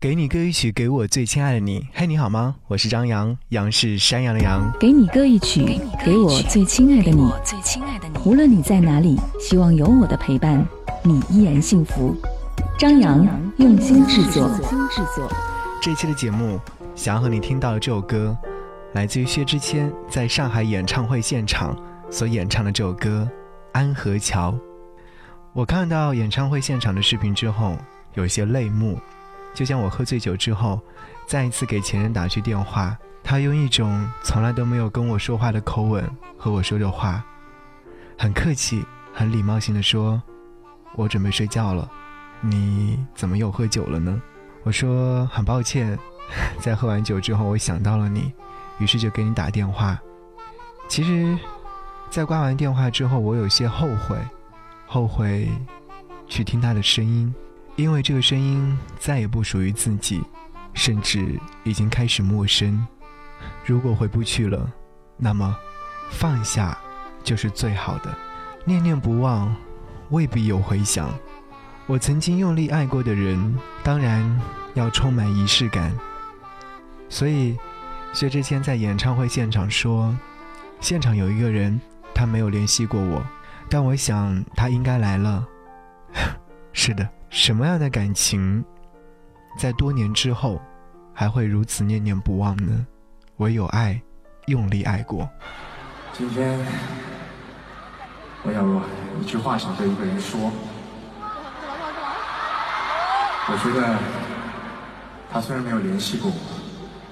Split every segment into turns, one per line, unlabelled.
给你歌一曲，给我最亲爱的你。嘿，你好吗？我是张扬，杨是山羊的羊。
给你歌一曲，给我最亲爱的你。无论你在哪里，希望有我的陪伴，你依然幸福。张扬用心制作。
这期的节目，想要和你听到的这首歌，来自于薛之谦在上海演唱会现场所演唱的这首歌《安河桥》。我看到演唱会现场的视频之后，有些泪目。就像我喝醉酒之后，再一次给前任打去电话，他用一种从来都没有跟我说话的口吻和我说着话，很客气、很礼貌性的说：“我准备睡觉了，你怎么又喝酒了呢？”我说：“很抱歉，在喝完酒之后，我想到了你，于是就给你打电话。其实，在挂完电话之后，我有些后悔，后悔去听他的声音。”因为这个声音再也不属于自己，甚至已经开始陌生。如果回不去了，那么放下就是最好的。念念不忘，未必有回响。我曾经用力爱过的人，当然要充满仪式感。所以，薛之谦在演唱会现场说：“现场有一个人，他没有联系过我，但我想他应该来了。”是的。什么样的感情，在多年之后，还会如此念念不忘呢？唯有爱，用力爱过。
今天，我有一句话想对一个人说。我觉得，他虽然没有联系过我，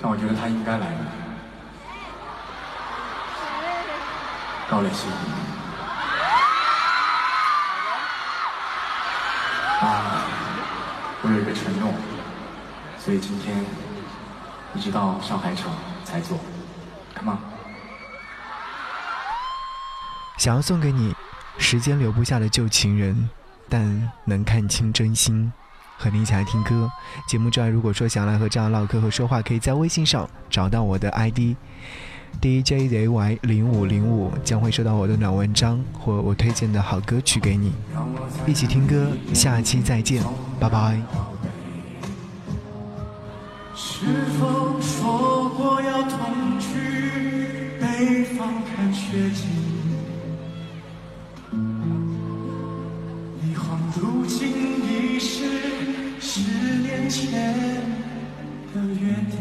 但我觉得他应该来了。高磊鑫。啊，所以今天一直到上海场才做。Come on。
想要送给你，时间留不下的旧情人，但能看清真心。和你一起来听歌。节目之外，如果说想来和张扬唠嗑和说话，可以在微信上找到我的 ID。DJZY 零五零五将会收到我的暖文章或我推荐的好歌曲给你，一起听歌，下期再见，拜拜。
是否说过要同去北方看雪景？一晃如今已是十年前的约定。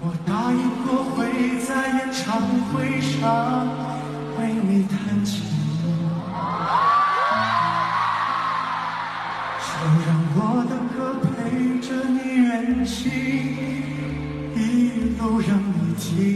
我答应过会在演唱会上为你弹琴，心，一路让你记。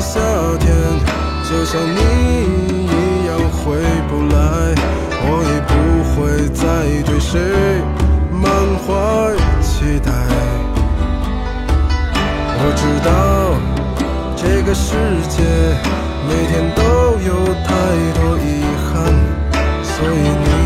夏天就像你一样回不来我已不会再对谁满怀期待。我知道这个世界每天都有太多遗憾所以你